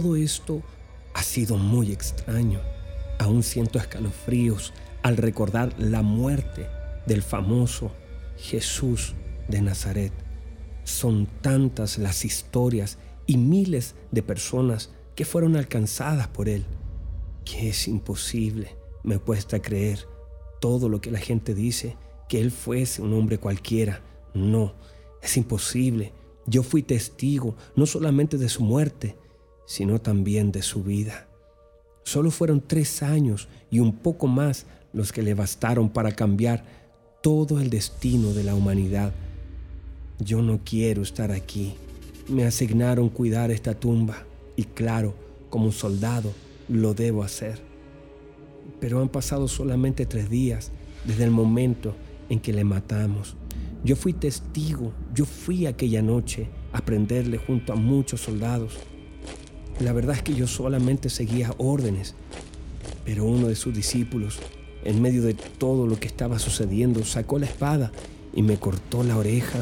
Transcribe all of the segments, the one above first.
Todo esto ha sido muy extraño. Aún siento escalofríos al recordar la muerte del famoso Jesús de Nazaret. Son tantas las historias y miles de personas que fueron alcanzadas por él que es imposible, me cuesta creer todo lo que la gente dice, que él fuese un hombre cualquiera. No, es imposible. Yo fui testigo no solamente de su muerte, sino también de su vida. Solo fueron tres años y un poco más los que le bastaron para cambiar todo el destino de la humanidad. Yo no quiero estar aquí. Me asignaron cuidar esta tumba y claro, como soldado, lo debo hacer. Pero han pasado solamente tres días desde el momento en que le matamos. Yo fui testigo, yo fui aquella noche a prenderle junto a muchos soldados. La verdad es que yo solamente seguía órdenes, pero uno de sus discípulos, en medio de todo lo que estaba sucediendo, sacó la espada y me cortó la oreja.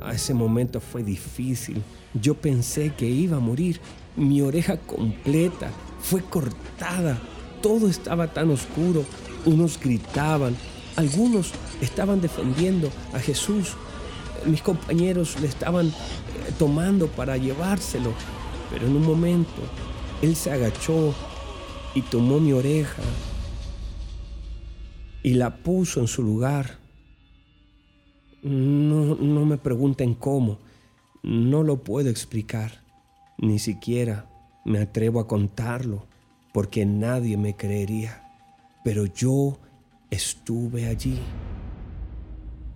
A ese momento fue difícil. Yo pensé que iba a morir, mi oreja completa fue cortada. Todo estaba tan oscuro. Unos gritaban, algunos estaban defendiendo a Jesús. Mis compañeros le estaban eh, tomando para llevárselo. Pero en un momento, Él se agachó y tomó mi oreja y la puso en su lugar. No, no me pregunten cómo, no lo puedo explicar, ni siquiera me atrevo a contarlo, porque nadie me creería. Pero yo estuve allí.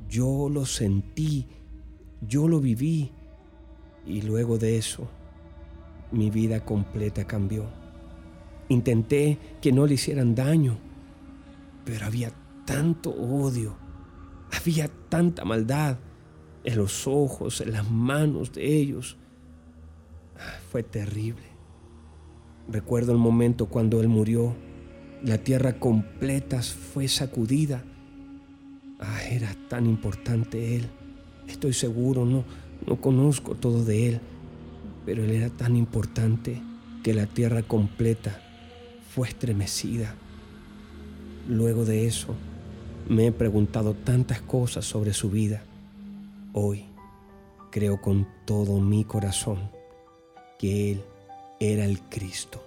Yo lo sentí, yo lo viví y luego de eso mi vida completa cambió. Intenté que no le hicieran daño, pero había tanto odio, había tanta maldad en los ojos, en las manos de ellos. Fue terrible. Recuerdo el momento cuando él murió la tierra completa fue sacudida. Ah, era tan importante Él. Estoy seguro, no, no conozco todo de Él, pero Él era tan importante que la tierra completa fue estremecida. Luego de eso, me he preguntado tantas cosas sobre su vida. Hoy creo con todo mi corazón que Él era el Cristo,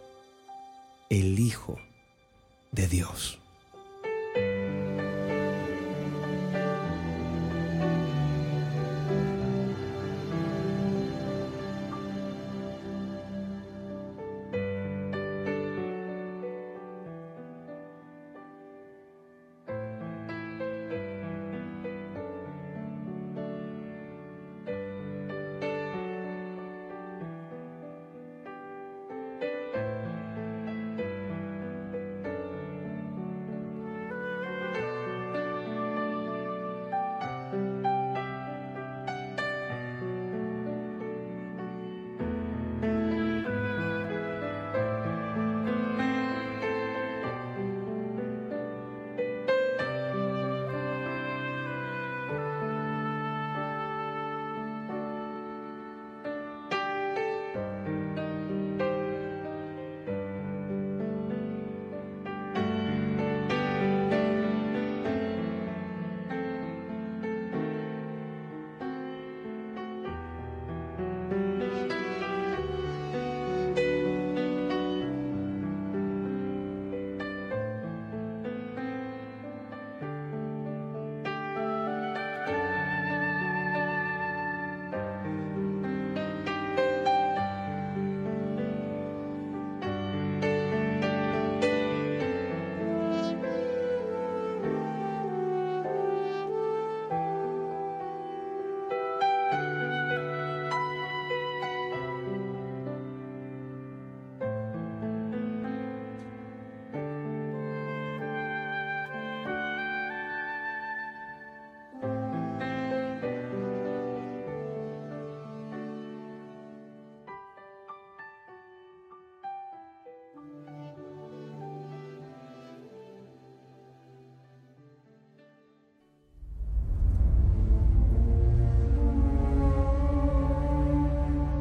el Hijo de Dios.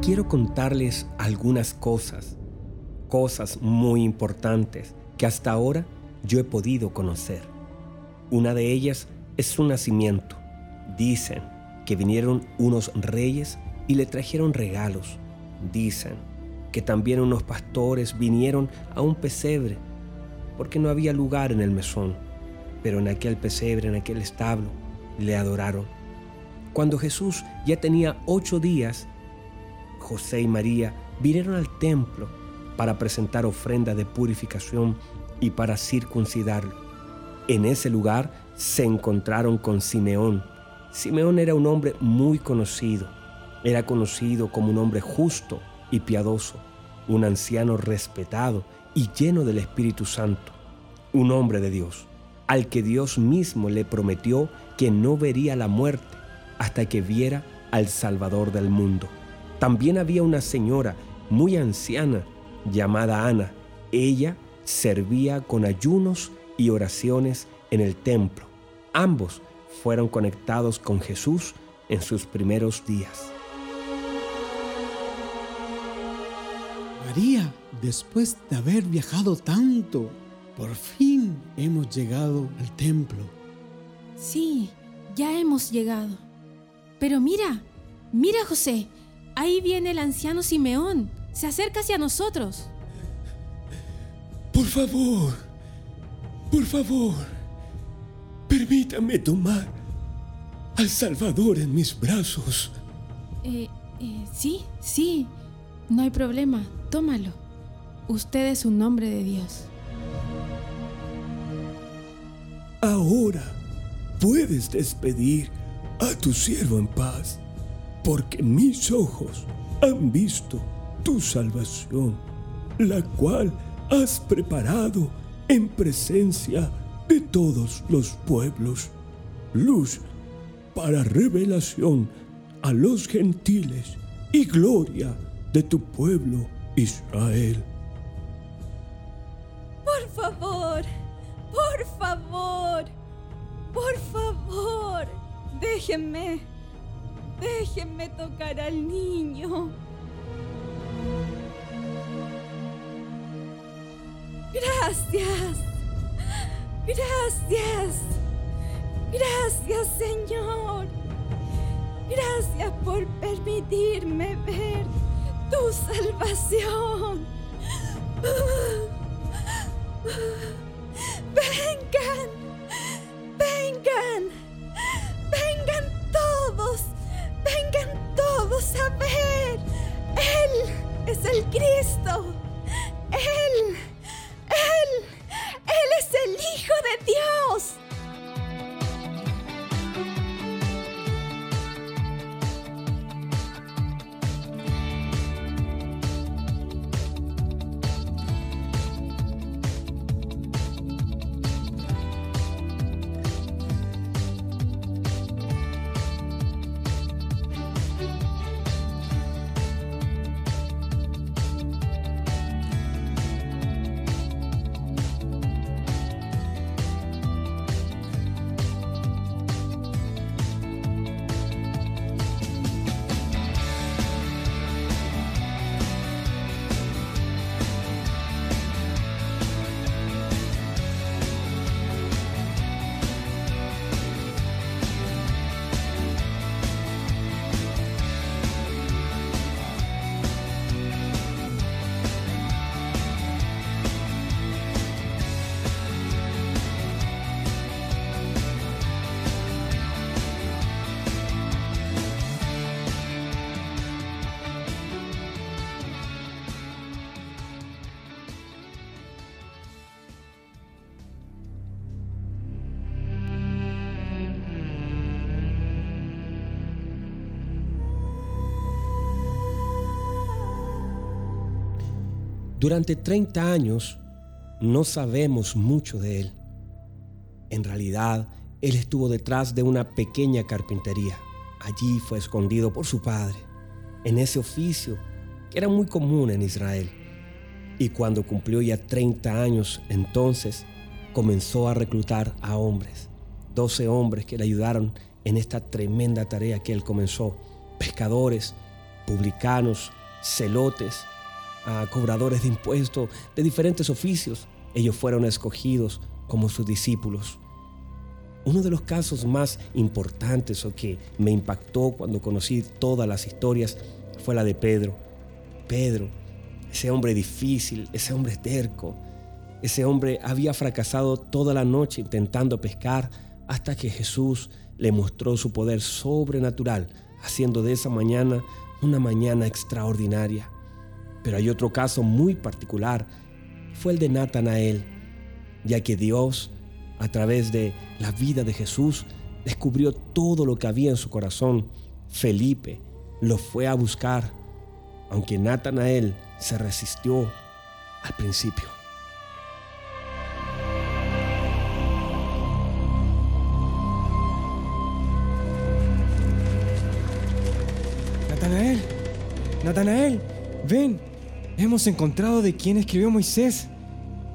Quiero contarles algunas cosas, cosas muy importantes que hasta ahora yo he podido conocer. Una de ellas es su nacimiento. Dicen que vinieron unos reyes y le trajeron regalos. Dicen que también unos pastores vinieron a un pesebre porque no había lugar en el mesón, pero en aquel pesebre, en aquel establo, le adoraron. Cuando Jesús ya tenía ocho días, José y María vinieron al templo para presentar ofrenda de purificación y para circuncidarlo. En ese lugar se encontraron con Simeón. Simeón era un hombre muy conocido. Era conocido como un hombre justo y piadoso, un anciano respetado y lleno del Espíritu Santo, un hombre de Dios, al que Dios mismo le prometió que no vería la muerte hasta que viera al Salvador del mundo. También había una señora muy anciana llamada Ana. Ella servía con ayunos y oraciones en el templo. Ambos fueron conectados con Jesús en sus primeros días. María, después de haber viajado tanto, por fin hemos llegado al templo. Sí, ya hemos llegado. Pero mira, mira José, ahí viene el anciano Simeón. Se acerca hacia nosotros. Por favor, por favor, permítame tomar al Salvador en mis brazos. Eh, eh, sí, sí, no hay problema, tómalo. Usted es un hombre de Dios. Ahora puedes despedir a tu siervo en paz, porque mis ojos han visto tu salvación, la cual has preparado en presencia de todos los pueblos, luz para revelación a los gentiles y gloria de tu pueblo Israel. Por favor, por favor, por favor, déjenme, déjenme tocar al niño. Gracias. Gracias. Gracias, Señor. Gracias por permitirme ver tu salvación. Vengan. Durante 30 años no sabemos mucho de él. En realidad, él estuvo detrás de una pequeña carpintería. Allí fue escondido por su padre, en ese oficio que era muy común en Israel. Y cuando cumplió ya 30 años, entonces comenzó a reclutar a hombres, 12 hombres que le ayudaron en esta tremenda tarea que él comenzó, pescadores, publicanos, celotes, a cobradores de impuestos de diferentes oficios. Ellos fueron escogidos como sus discípulos. Uno de los casos más importantes o que me impactó cuando conocí todas las historias fue la de Pedro. Pedro, ese hombre difícil, ese hombre terco, ese hombre había fracasado toda la noche intentando pescar hasta que Jesús le mostró su poder sobrenatural, haciendo de esa mañana una mañana extraordinaria. Pero hay otro caso muy particular, fue el de Natanael, ya que Dios, a través de la vida de Jesús, descubrió todo lo que había en su corazón. Felipe lo fue a buscar, aunque Natanael se resistió al principio. Natanael, Natanael, ven, Hemos encontrado de quien escribió Moisés,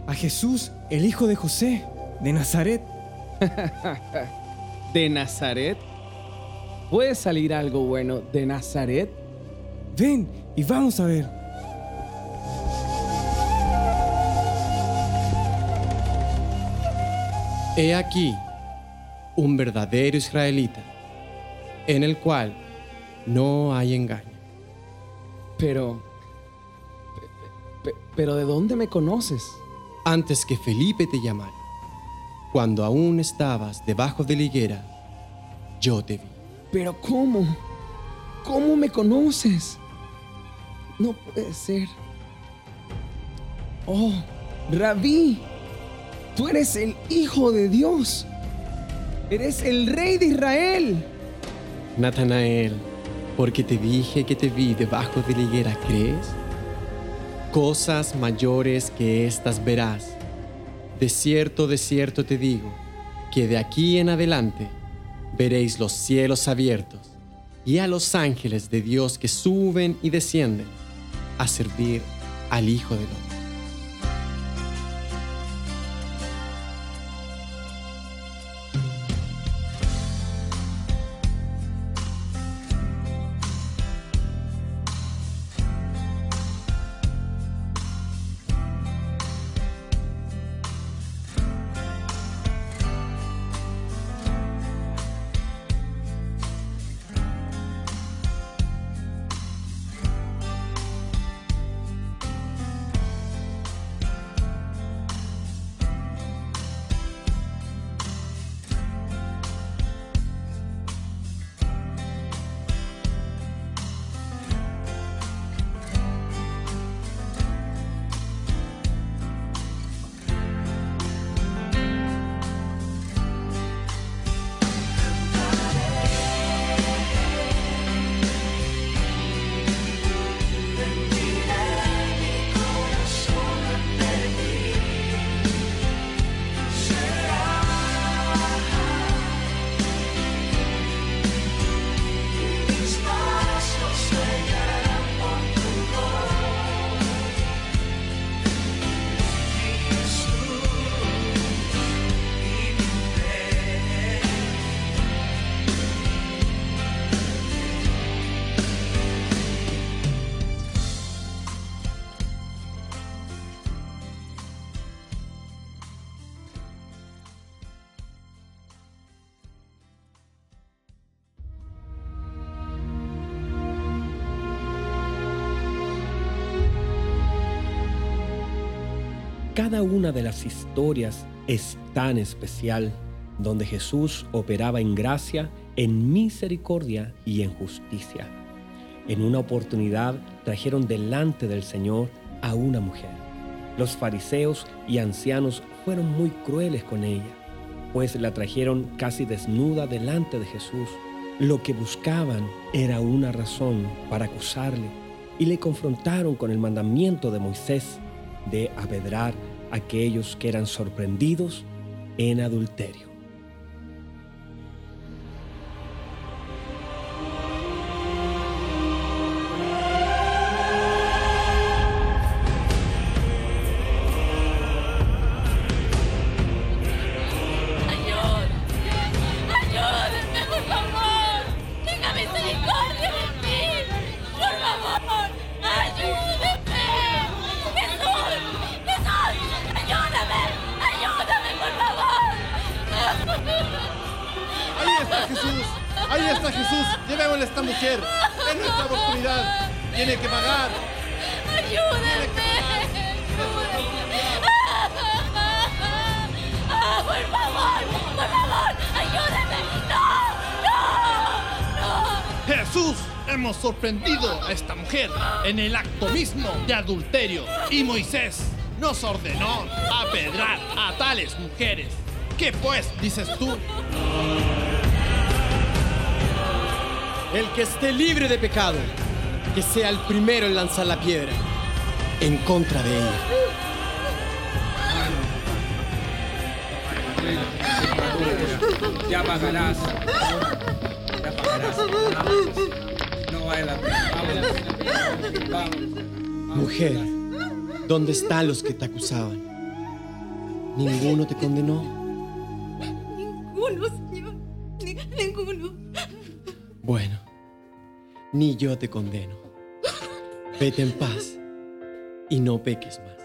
a Jesús, el hijo de José, de Nazaret. ¿De Nazaret? ¿Puede salir algo bueno de Nazaret? Ven y vamos a ver. He aquí un verdadero israelita, en el cual no hay engaño. Pero, pe- pe- Pero ¿de dónde me conoces? Antes que Felipe te llamara, cuando aún estabas debajo de la higuera, yo te vi. Pero ¿cómo? ¿Cómo me conoces? No puede ser. Oh, Rabí, tú eres el Hijo de Dios. Eres el Rey de Israel. Natanael, porque te dije que te vi debajo de la higuera, ¿crees? Cosas mayores que estas verás. De cierto, de cierto te digo, que de aquí en adelante veréis los cielos abiertos y a los ángeles de Dios que suben y descienden a servir al Hijo del Hombre. Cada una de las historias es tan especial, donde Jesús operaba en gracia, en misericordia y en justicia. En una oportunidad trajeron delante del Señor a una mujer. Los fariseos y ancianos fueron muy crueles con ella, pues la trajeron casi desnuda delante de Jesús. Lo que buscaban era una razón para acusarle y le confrontaron con el mandamiento de Moisés de apedrar aquellos que eran sorprendidos en adulterio. Acto mismo de adulterio y Moisés nos ordenó apedrar a tales mujeres. ¿Qué pues dices tú? El que esté libre de pecado, que sea el primero en lanzar la piedra en contra de ella. Ya pagarás. Ya pagarás. No vale la pena. Vamos. Vamos. Mujer, ¿dónde están los que te acusaban? ¿Ninguno te condenó? Ninguno, Señor. Ni- ninguno. Bueno, ni yo te condeno. Vete en paz y no peques más.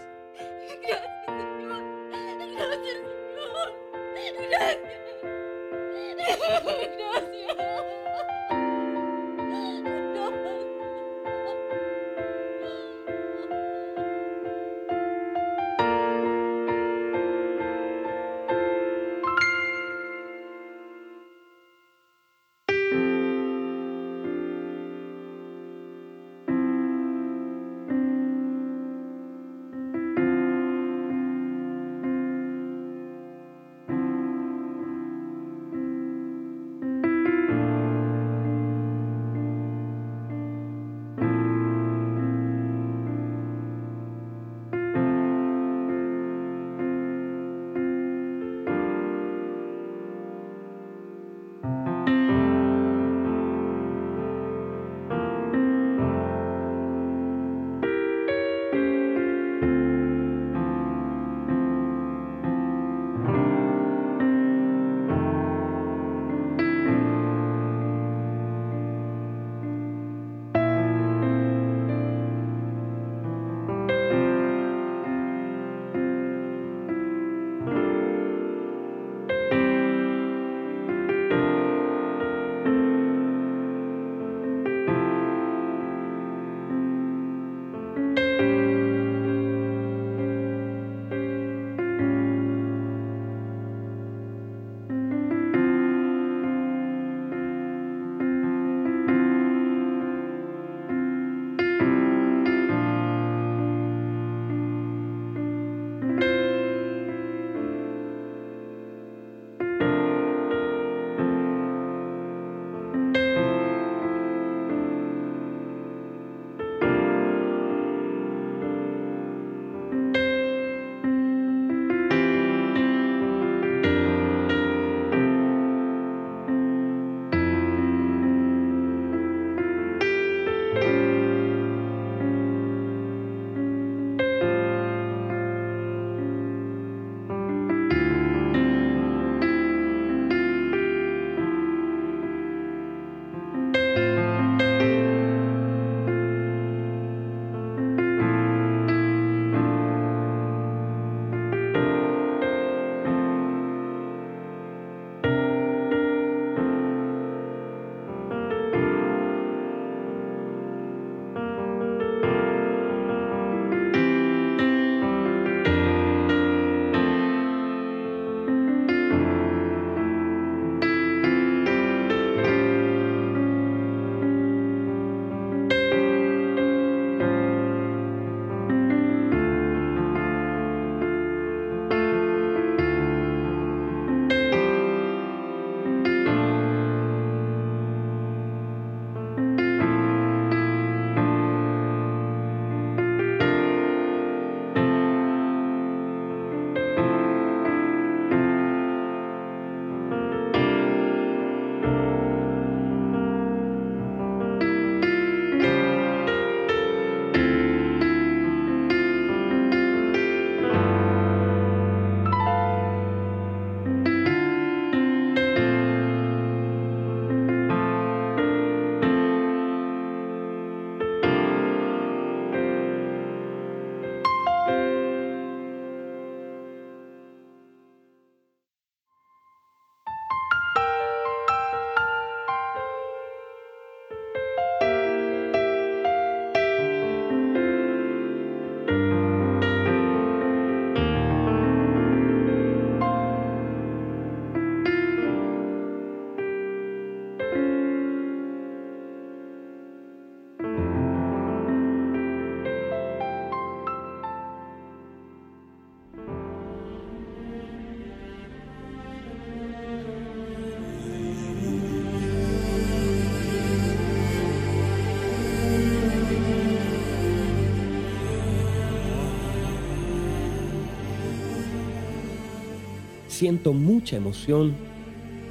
Siento mucha emoción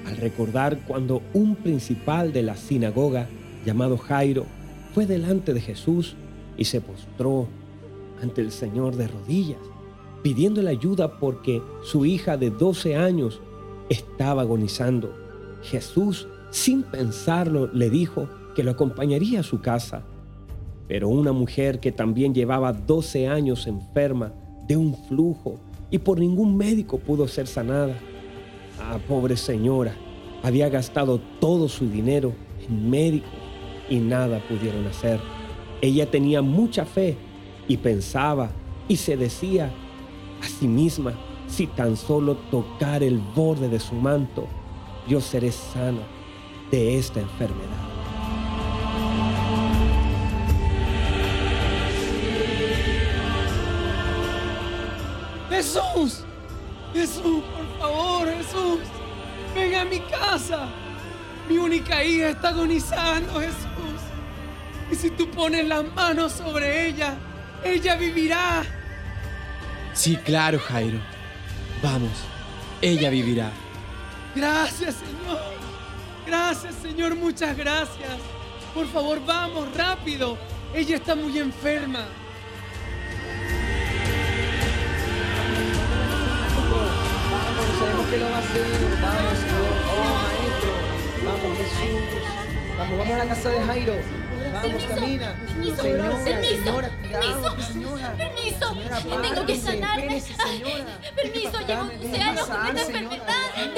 al recordar cuando un principal de la sinagoga llamado Jairo fue delante de Jesús y se postró ante el Señor de rodillas, pidiéndole ayuda porque su hija de 12 años estaba agonizando. Jesús, sin pensarlo, le dijo que lo acompañaría a su casa. Pero una mujer que también llevaba 12 años enferma de un flujo y por ningún médico pudo ser sanada. Ah, pobre señora, había gastado todo su dinero en médicos y nada pudieron hacer. Ella tenía mucha fe y pensaba y se decía a sí misma, si tan solo tocar el borde de su manto, yo seré sana de esta enfermedad. Hija está agonizando, Jesús. Y si tú pones las manos sobre ella, ella vivirá. Sí, claro, Jairo. Vamos, ella vivirá. Gracias, Señor. Gracias, Señor, muchas gracias. Por favor, vamos, rápido. Ella está muy enferma. Vamos, sabemos que lo va a hacer. Vamos. Vamos, Jesús. Vamos, vamos a la casa de Jairo. Vamos, camina. Permiso, Señora, permiso, señora, cuidado, permiso, señora. permiso, Señora, que tengo que sanarme. señora. permiso, llevo Dame, 12 déjeme años con esta enfermedad.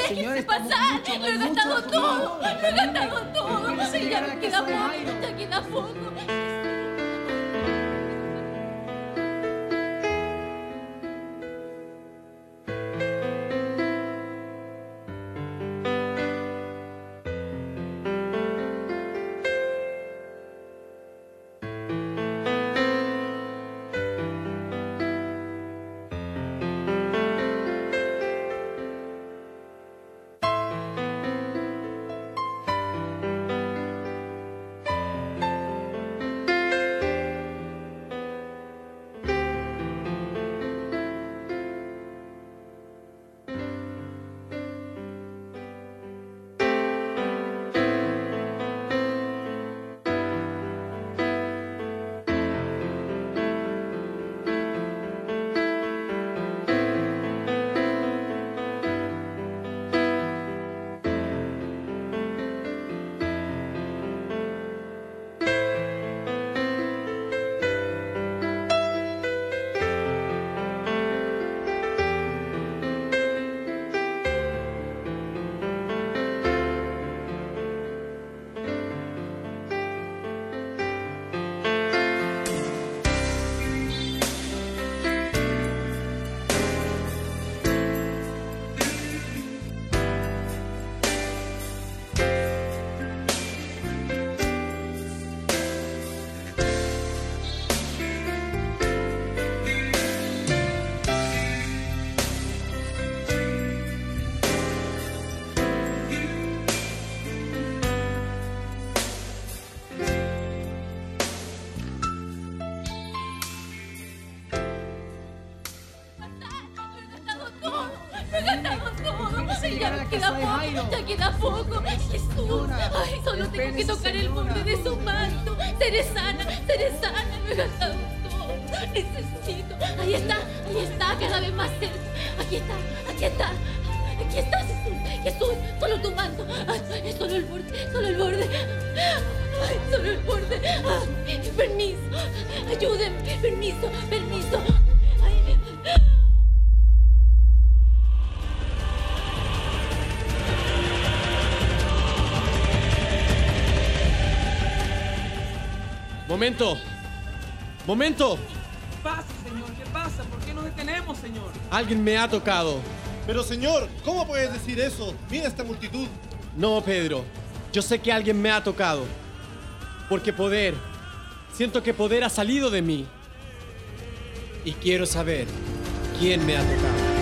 Estamos pasar, mucho, lo he gastado todo, lo he gastado todo. Ya queda poco, ya queda poco. Que tocar el borde de su manto. Seré sana, seré sana, lo he gastado. Necesito. Ahí está, ahí está, cada vez más cerca. Aquí está, aquí está. Aquí está Jesús, Jesús, solo tu manto. Ay, solo el borde, solo el borde. Ay, solo el borde. Ay, permiso, ayúdenme, permiso, permiso. Momento. ¿Qué pasa, Señor? ¿Qué pasa? ¿Por qué nos detenemos, Señor? Alguien me ha tocado. Pero señor, ¿cómo puedes decir eso? Mira esta multitud. No, Pedro. Yo sé que alguien me ha tocado. Porque poder. Siento que poder ha salido de mí. Y quiero saber quién me ha tocado.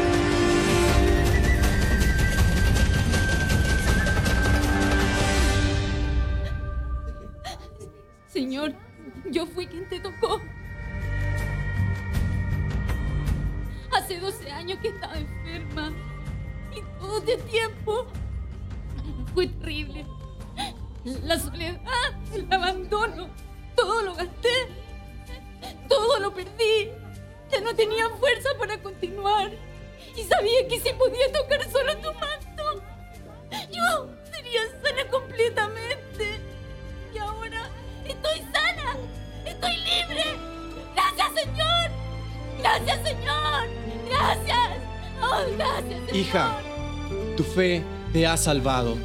Salvado.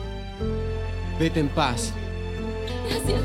Vete en paz. Gracias.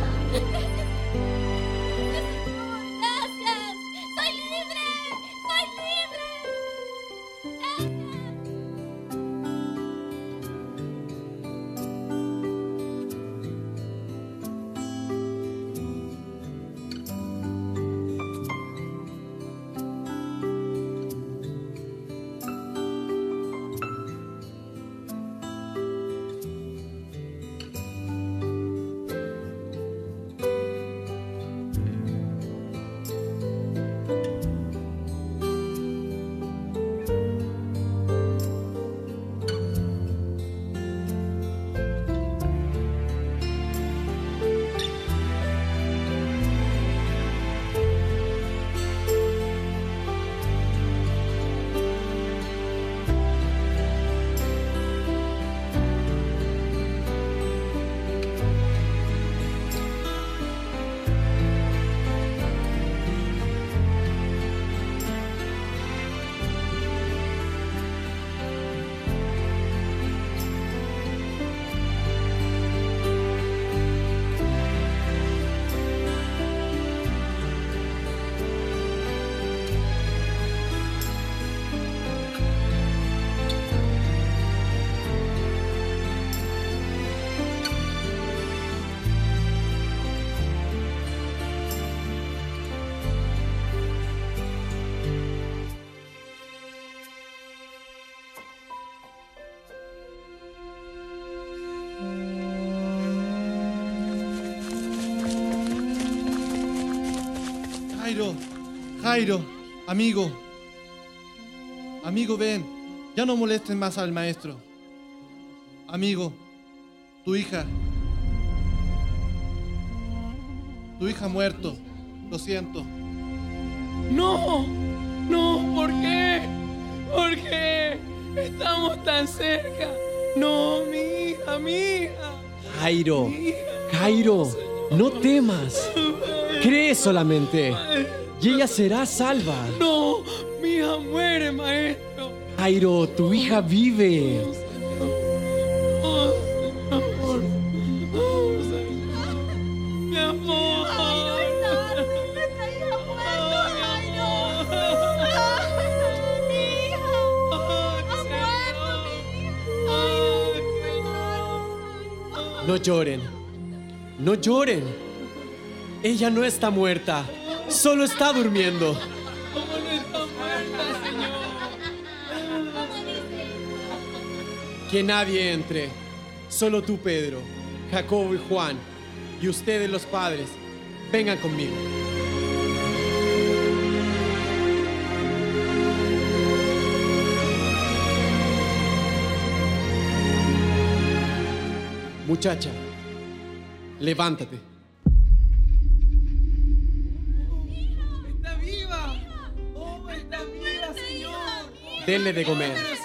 Amigo. Amigo, ven. Ya no molesten más al maestro. Amigo, tu hija. Tu hija ha muerto. Lo siento. No, no, ¿por qué? ¿Por qué? Estamos tan cerca. No, mi hija, mi hija. Jairo, Mi hija. Jairo, no temas. Cree solamente. Y ella será salva. No, mi hija muere, maestro. Jairo, tu hija vive. Oh. Oh. Mi amor. No lloren. No lloren. Ella no está muerta. Solo está durmiendo. ¿Cómo no está muerta, Señor? Que nadie entre. Solo tú, Pedro, Jacobo y Juan, y ustedes los padres, vengan conmigo. Muchacha, levántate. Denle de comer.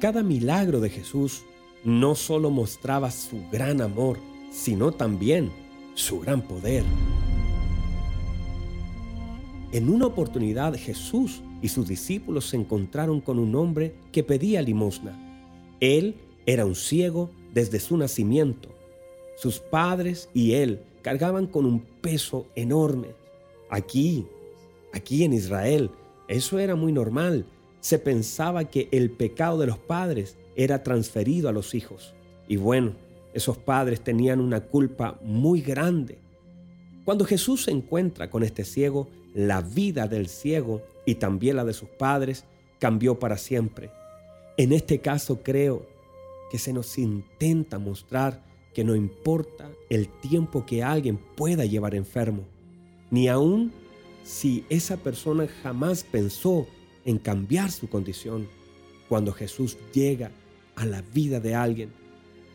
Cada milagro de Jesús no solo mostraba su gran amor, sino también su gran poder. En una oportunidad Jesús y sus discípulos se encontraron con un hombre que pedía limosna. Él era un ciego desde su nacimiento. Sus padres y él cargaban con un peso enorme. Aquí, aquí en Israel, eso era muy normal. Se pensaba que el pecado de los padres era transferido a los hijos. Y bueno, esos padres tenían una culpa muy grande. Cuando Jesús se encuentra con este ciego, la vida del ciego y también la de sus padres cambió para siempre. En este caso creo que se nos intenta mostrar que no importa el tiempo que alguien pueda llevar enfermo, ni aun si esa persona jamás pensó en cambiar su condición. Cuando Jesús llega a la vida de alguien,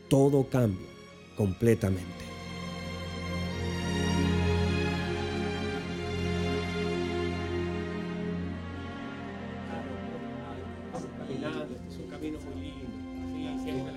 todo cambia completamente.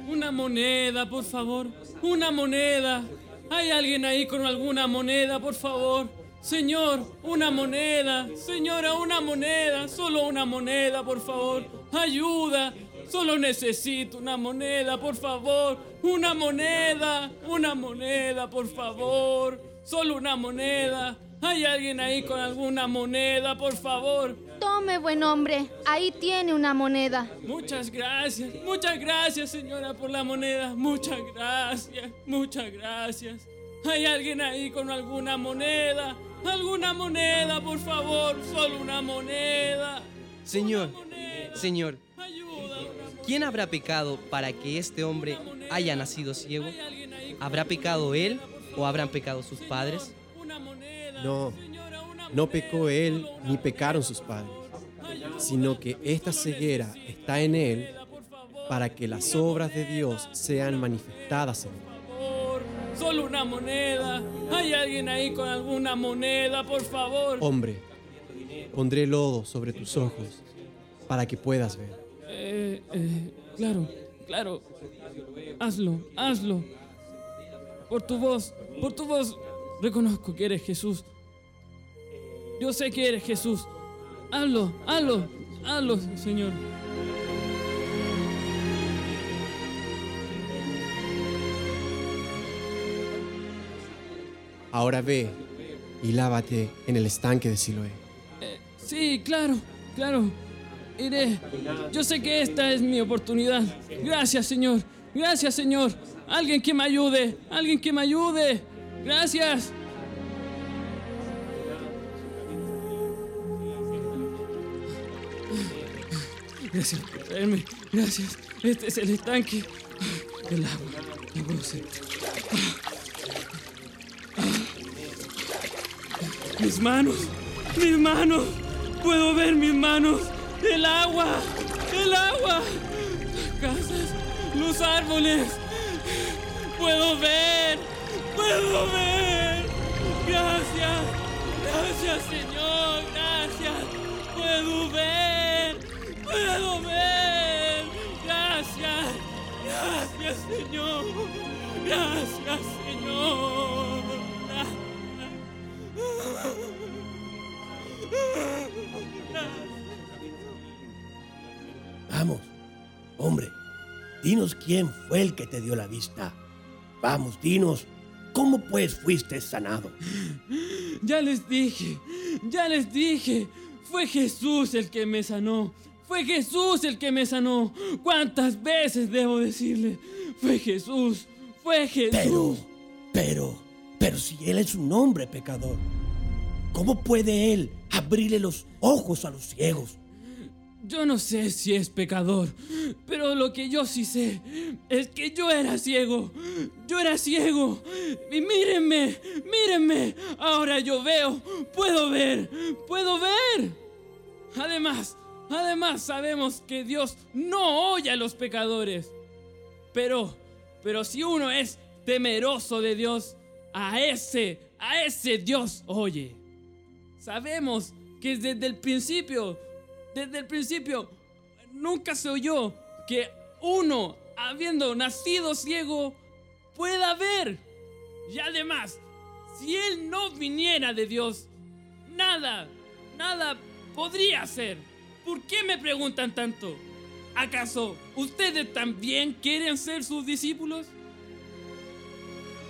Una moneda, por favor. Una moneda. ¿Hay alguien ahí con alguna moneda, por favor? Señor, una moneda. Señora, una moneda. Solo una moneda, por favor. Ayuda. Solo necesito una moneda, por favor. Una moneda. Una moneda, por favor. Solo una moneda. ¿Hay alguien ahí con alguna moneda, por favor? Tome, buen hombre. Ahí tiene una moneda. Muchas gracias. Muchas gracias, señora, por la moneda. Muchas gracias. Muchas gracias. ¿Hay alguien ahí con alguna moneda? ¿Alguna moneda, por favor? Solo una moneda. Señor, Una moneda. Señor, ¿quién habrá pecado para que este hombre haya nacido ciego? ¿Habrá pecado él o habrán pecado sus padres? No, no pecó él ni pecaron sus padres, sino que esta ceguera está en él para que las obras de Dios sean manifestadas en él. Solo una moneda. ¿Hay alguien ahí con alguna moneda, por favor? Hombre, pondré lodo sobre tus ojos para que puedas ver. Eh, eh, claro, claro. Hazlo, hazlo. Por tu voz, por tu voz, reconozco que eres Jesús. Yo sé que eres Jesús. Hazlo, hazlo, hazlo, Señor. Ahora ve y lávate en el estanque de Siloé. Eh, sí, claro, claro. Iré. Yo sé que esta es mi oportunidad. Gracias, Señor. Gracias, Señor. Alguien que me ayude. Alguien que me ayude. Gracias. Gracias traerme. Gracias. Este es el estanque. El agua. Mis manos, mis manos, puedo ver mis manos, el agua, el agua, las casas, los árboles, puedo ver, puedo ver. Gracias, gracias Señor, gracias, puedo ver, puedo ver. Gracias, gracias Señor, gracias Señor. Vamos, hombre, dinos quién fue el que te dio la vista. Vamos, dinos, ¿cómo pues fuiste sanado? Ya les dije, ya les dije, fue Jesús el que me sanó. Fue Jesús el que me sanó. ¿Cuántas veces debo decirle? Fue Jesús, fue Jesús. Pero, pero, pero si él es un hombre pecador, ¿cómo puede él abrirle los ojos a los ciegos? Yo no sé si es pecador, pero lo que yo sí sé es que yo era ciego. Yo era ciego. Y mírenme, mírenme. Ahora yo veo, puedo ver, puedo ver. Además, además sabemos que Dios no oye a los pecadores. Pero, pero si uno es temeroso de Dios, a ese, a ese Dios oye. Sabemos que desde el principio desde el principio nunca se oyó que uno, habiendo nacido ciego, pueda ver? Y además, si él no viniera de Dios, nada, nada podría ser. ¿Por qué me preguntan tanto? ¿Acaso ustedes también quieren ser sus discípulos?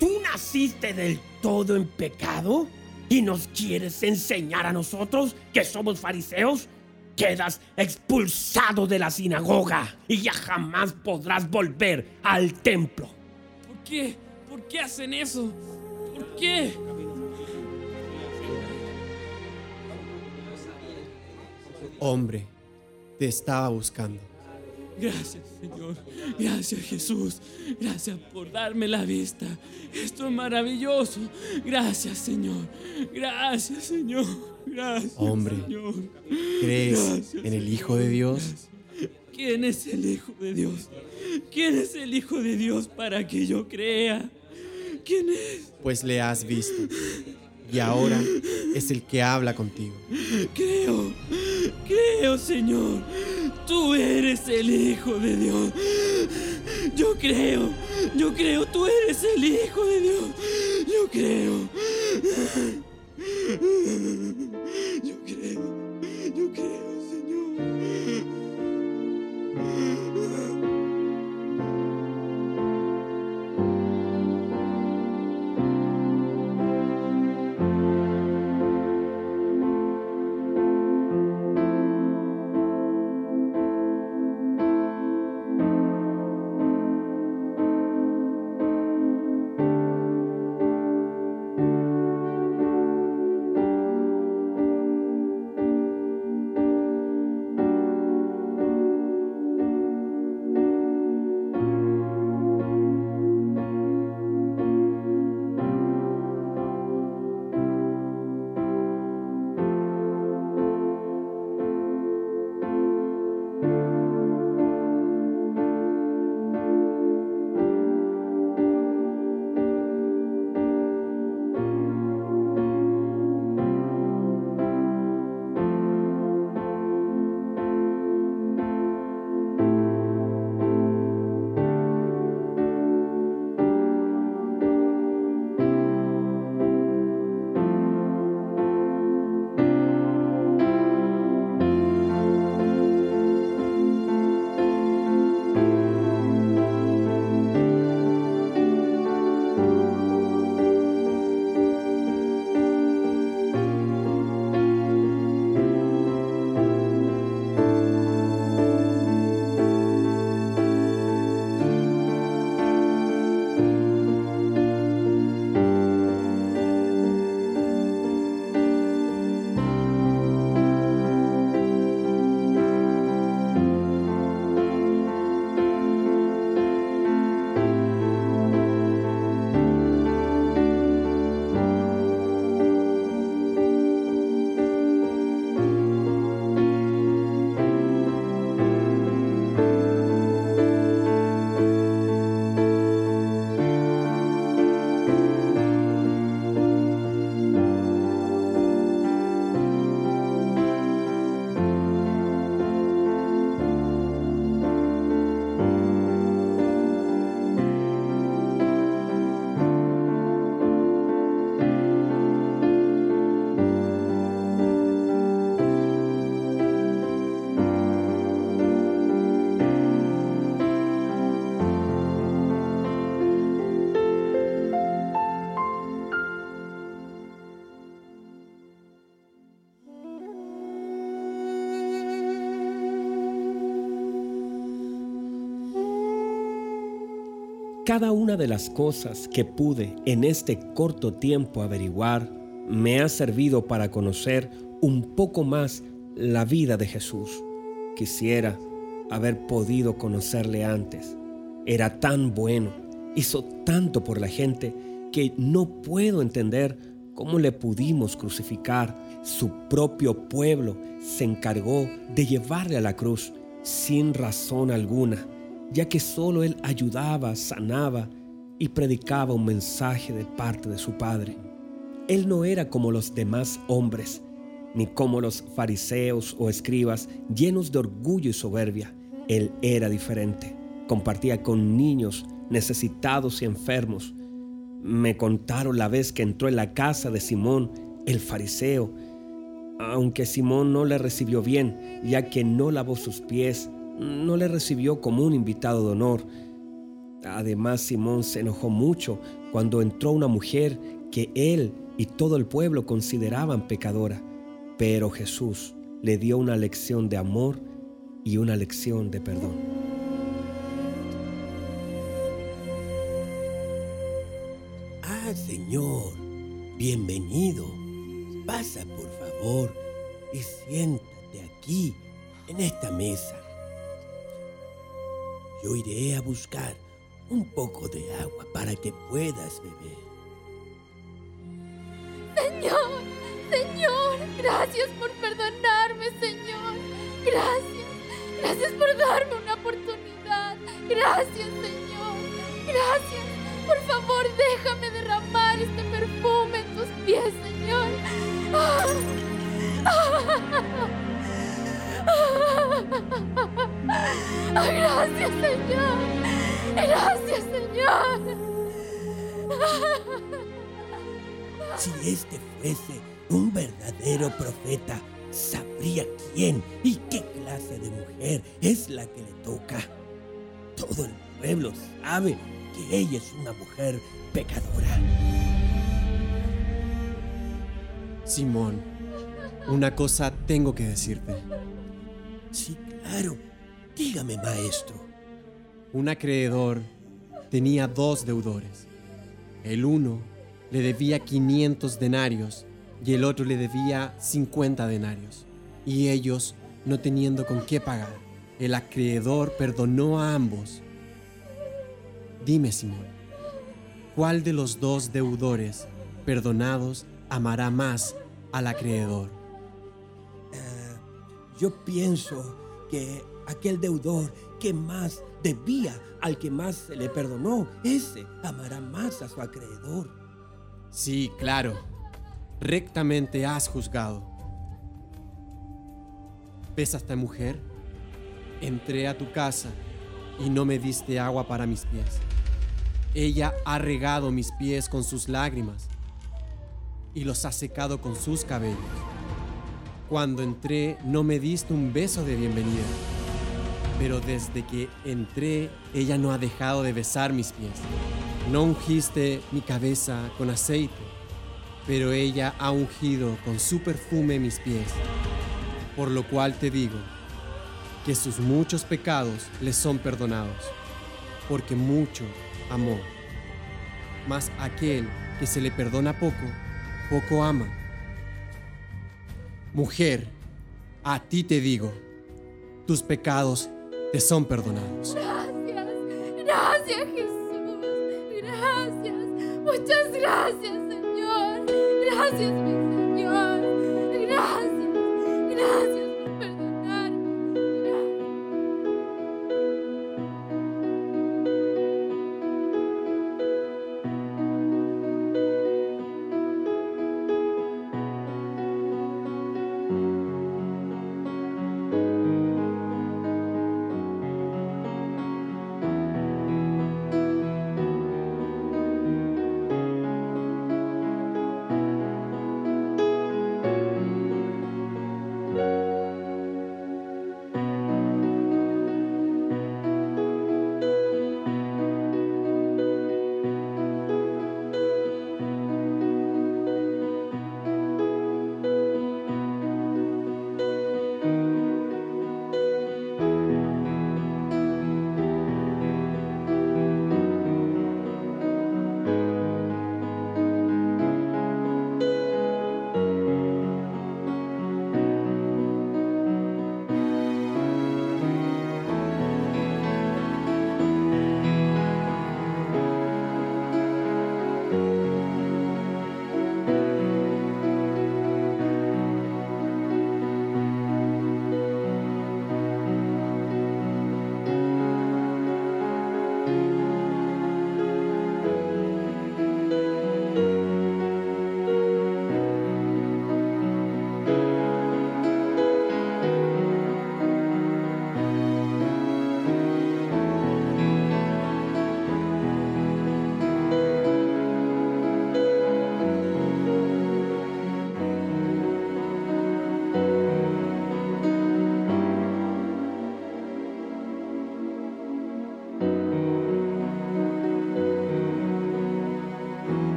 ¿Tú naciste del todo en pecado? ¿Y nos quieres enseñar a nosotros que somos fariseos? Quedas expulsado de la sinagoga y ya jamás podrás volver al templo. ¿Por qué? ¿Por qué hacen eso? ¿Por qué? Hombre, te estaba buscando. Gracias, Señor. Gracias, Jesús. Gracias por darme la vista. Esto es maravilloso. Gracias, Señor. Gracias, Señor. Gracias, Hombre, Señor. ¿crees Gracias, en el Hijo de Dios? ¿Quién es el Hijo de Dios? ¿Quién es el Hijo de Dios para que yo crea? ¿Quién es? Pues le has visto. Y ahora es el que habla contigo. Creo, creo, Señor. Tú eres el Hijo de Dios. Yo creo, yo creo, tú eres el Hijo de Dios. Yo creo. Yo creo, yo creo, Señor. Cada una de las cosas que pude en este corto tiempo averiguar me ha servido para conocer un poco más la vida de Jesús. Quisiera haber podido conocerle antes. Era tan bueno, hizo tanto por la gente que no puedo entender cómo le pudimos crucificar. Su propio pueblo se encargó de llevarle a la cruz sin razón alguna ya que solo él ayudaba, sanaba y predicaba un mensaje de parte de su Padre. Él no era como los demás hombres, ni como los fariseos o escribas llenos de orgullo y soberbia. Él era diferente. compartía con niños necesitados y enfermos. Me contaron la vez que entró en la casa de Simón, el fariseo, aunque Simón no le recibió bien, ya que no lavó sus pies, no le recibió como un invitado de honor. Además, Simón se enojó mucho cuando entró una mujer que él y todo el pueblo consideraban pecadora. Pero Jesús le dio una lección de amor y una lección de perdón. Ah, Señor, bienvenido. Pasa, por favor, y siéntate aquí, en esta mesa. Yo iré a buscar un poco de agua para que puedas beber. Señor, Señor, gracias por perdonarme, Señor. Gracias, gracias por darme una oportunidad. Gracias, Señor. Gracias. Por favor, déjame derramar este perfume en tus pies, Señor. Ah. Ah, gracias, Señor. Gracias, Señor. Si este fuese un verdadero profeta, sabría quién y qué clase de mujer es la que le toca. Todo el pueblo sabe que ella es una mujer pecadora. Simón, una cosa tengo que decirte. Sí, claro. Dígame, maestro. Un acreedor tenía dos deudores. El uno le debía 500 denarios y el otro le debía 50 denarios. Y ellos, no teniendo con qué pagar, el acreedor perdonó a ambos. Dime, Simón, ¿cuál de los dos deudores perdonados amará más al acreedor? Yo pienso que aquel deudor que más debía al que más se le perdonó, ese amará más a su acreedor. Sí, claro. Rectamente has juzgado. ¿Ves a esta mujer? Entré a tu casa y no me diste agua para mis pies. Ella ha regado mis pies con sus lágrimas y los ha secado con sus cabellos. Cuando entré no me diste un beso de bienvenida, pero desde que entré ella no ha dejado de besar mis pies. No ungiste mi cabeza con aceite, pero ella ha ungido con su perfume mis pies. Por lo cual te digo que sus muchos pecados le son perdonados, porque mucho amó. Mas aquel que se le perdona poco, poco ama. Mujer, a ti te digo, tus pecados te son perdonados. Gracias, gracias Jesús, gracias, muchas gracias Señor, gracias mi Señor, gracias, gracias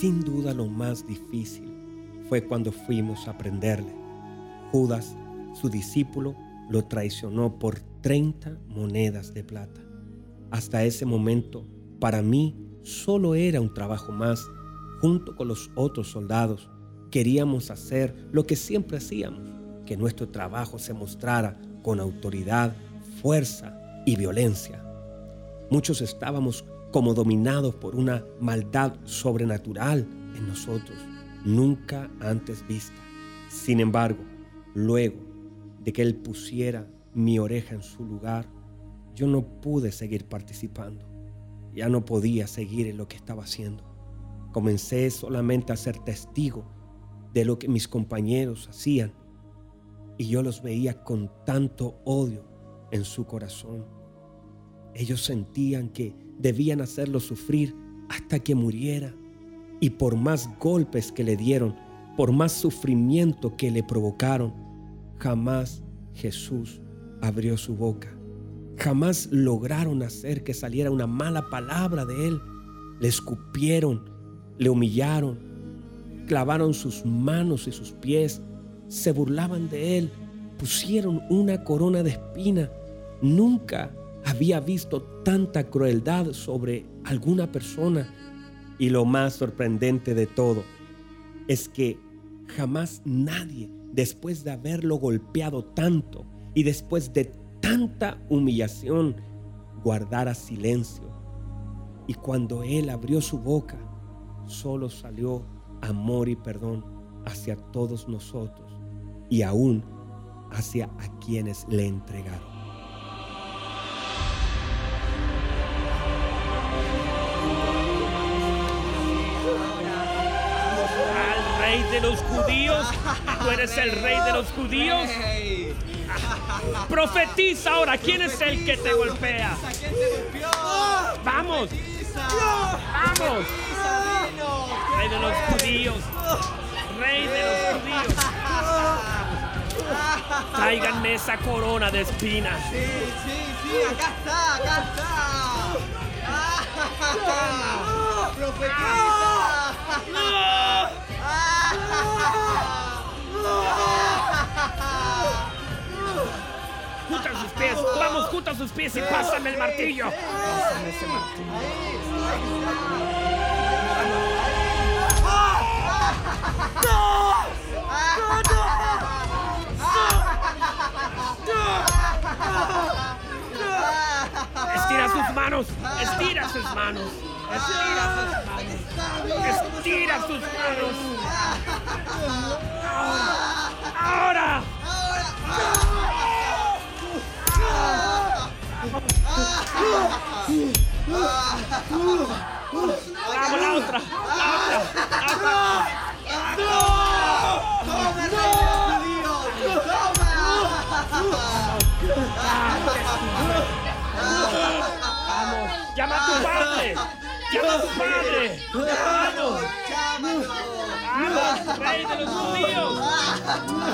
sin duda lo más difícil fue cuando fuimos a prenderle. Judas, su discípulo, lo traicionó por 30 monedas de plata. Hasta ese momento, para mí, solo era un trabajo más. Junto con los otros soldados, queríamos hacer lo que siempre hacíamos, que nuestro trabajo se mostrara con autoridad, fuerza y violencia. Muchos estábamos como dominados por una maldad sobrenatural en nosotros, nunca antes vista. Sin embargo, luego de que Él pusiera mi oreja en su lugar, yo no pude seguir participando. Ya no podía seguir en lo que estaba haciendo. Comencé solamente a ser testigo de lo que mis compañeros hacían y yo los veía con tanto odio en su corazón. Ellos sentían que debían hacerlo sufrir hasta que muriera. Y por más golpes que le dieron, por más sufrimiento que le provocaron, jamás Jesús abrió su boca. Jamás lograron hacer que saliera una mala palabra de él. Le escupieron, le humillaron, clavaron sus manos y sus pies, se burlaban de él, pusieron una corona de espina. Nunca había visto tanta crueldad sobre alguna persona. Y lo más sorprendente de todo es que jamás nadie, después de haberlo golpeado tanto y después de tanta humillación, guardara silencio. Y cuando él abrió su boca, solo salió amor y perdón hacia todos nosotros y aún hacia a quienes le entregaron. Judíos? ¿Tú eres el rey de los judíos? Profetiza ahora, ¿quién es el que te golpea? Vamos, vamos. Rey de los judíos, rey de los judíos. Tráiganme esa corona de espinas. Sí, sí, sí, acá está, acá está. ¡Profetiza! Sus pies, vamos, sus pies y pásame el martillo. Pásame ese martillo. Estira sus manos, estira sus manos, estira sus manos, estira sus manos. Ahora. Vamos la otra, la otra, la Vamos, llama a tu padre, ¡Llama padre! ¡Llámanos! ¡Llámanos! ¡Vamos, rey de los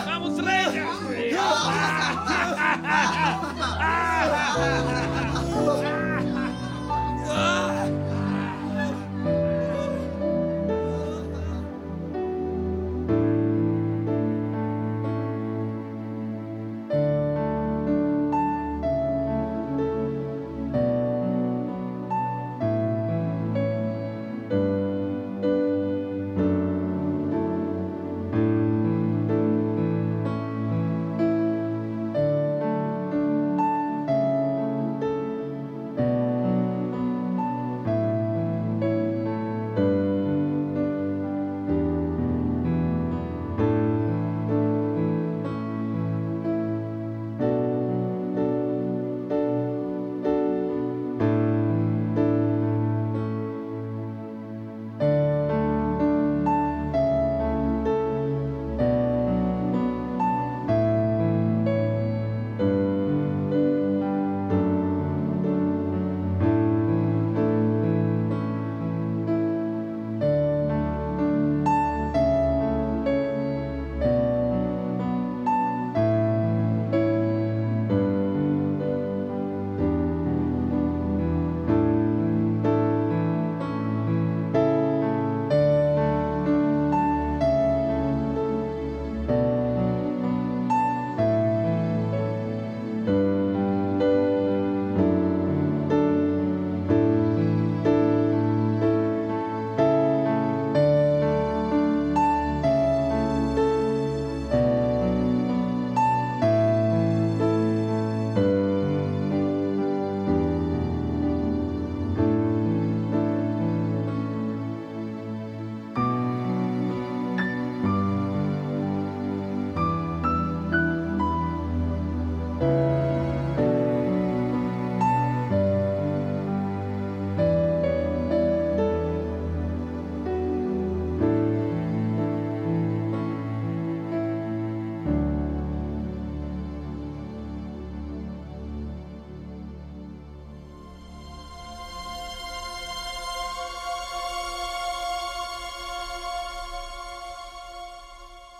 ¡Vamos, rey!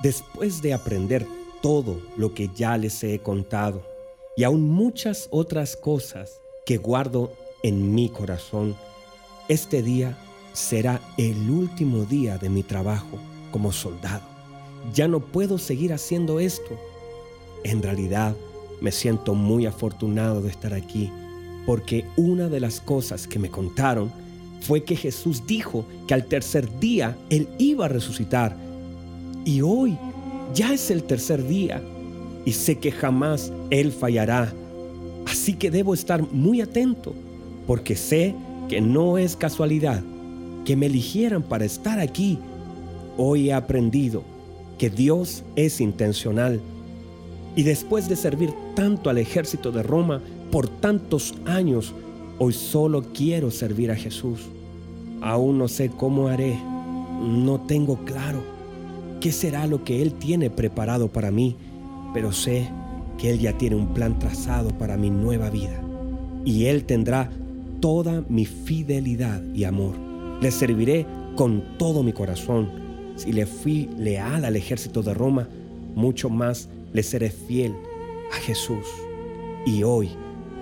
Después de aprender todo lo que ya les he contado y aún muchas otras cosas que guardo en mi corazón, este día será el último día de mi trabajo como soldado. Ya no puedo seguir haciendo esto. En realidad, me siento muy afortunado de estar aquí porque una de las cosas que me contaron fue que Jesús dijo que al tercer día Él iba a resucitar. Y hoy ya es el tercer día y sé que jamás Él fallará. Así que debo estar muy atento porque sé que no es casualidad que me eligieran para estar aquí. Hoy he aprendido que Dios es intencional. Y después de servir tanto al ejército de Roma por tantos años, hoy solo quiero servir a Jesús. Aún no sé cómo haré, no tengo claro qué será lo que Él tiene preparado para mí, pero sé que Él ya tiene un plan trazado para mi nueva vida. Y Él tendrá toda mi fidelidad y amor. Le serviré con todo mi corazón. Si le fui leal al ejército de Roma, mucho más le seré fiel a Jesús. Y hoy,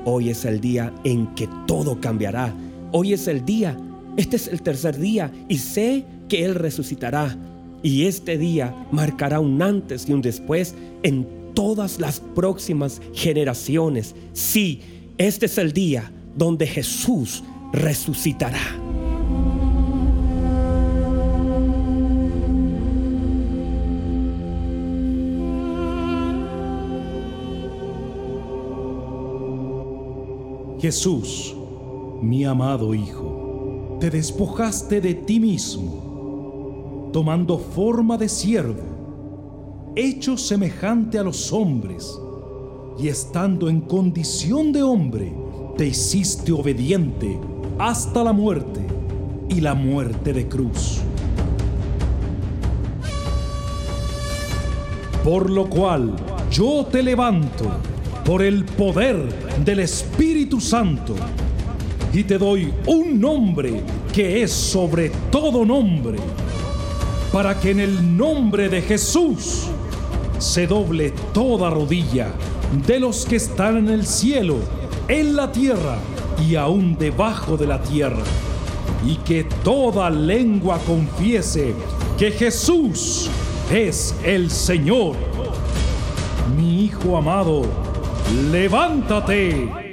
hoy es el día en que todo cambiará. Hoy es el día, este es el tercer día y sé que Él resucitará. Y este día marcará un antes y un después en todas las próximas generaciones. Sí, este es el día donde Jesús resucitará. Jesús, mi amado Hijo, te despojaste de ti mismo, tomando forma de siervo, hecho semejante a los hombres, y estando en condición de hombre, te hiciste obediente hasta la muerte y la muerte de cruz. Por lo cual yo te levanto por el poder del Espíritu Santo y te doy un nombre que es sobre todo nombre, para que en el nombre de Jesús se doble toda rodilla de los que están en el cielo, en la tierra y aún debajo de la tierra, y que toda lengua confiese que Jesús es el Señor. Mi Hijo amado, levántate.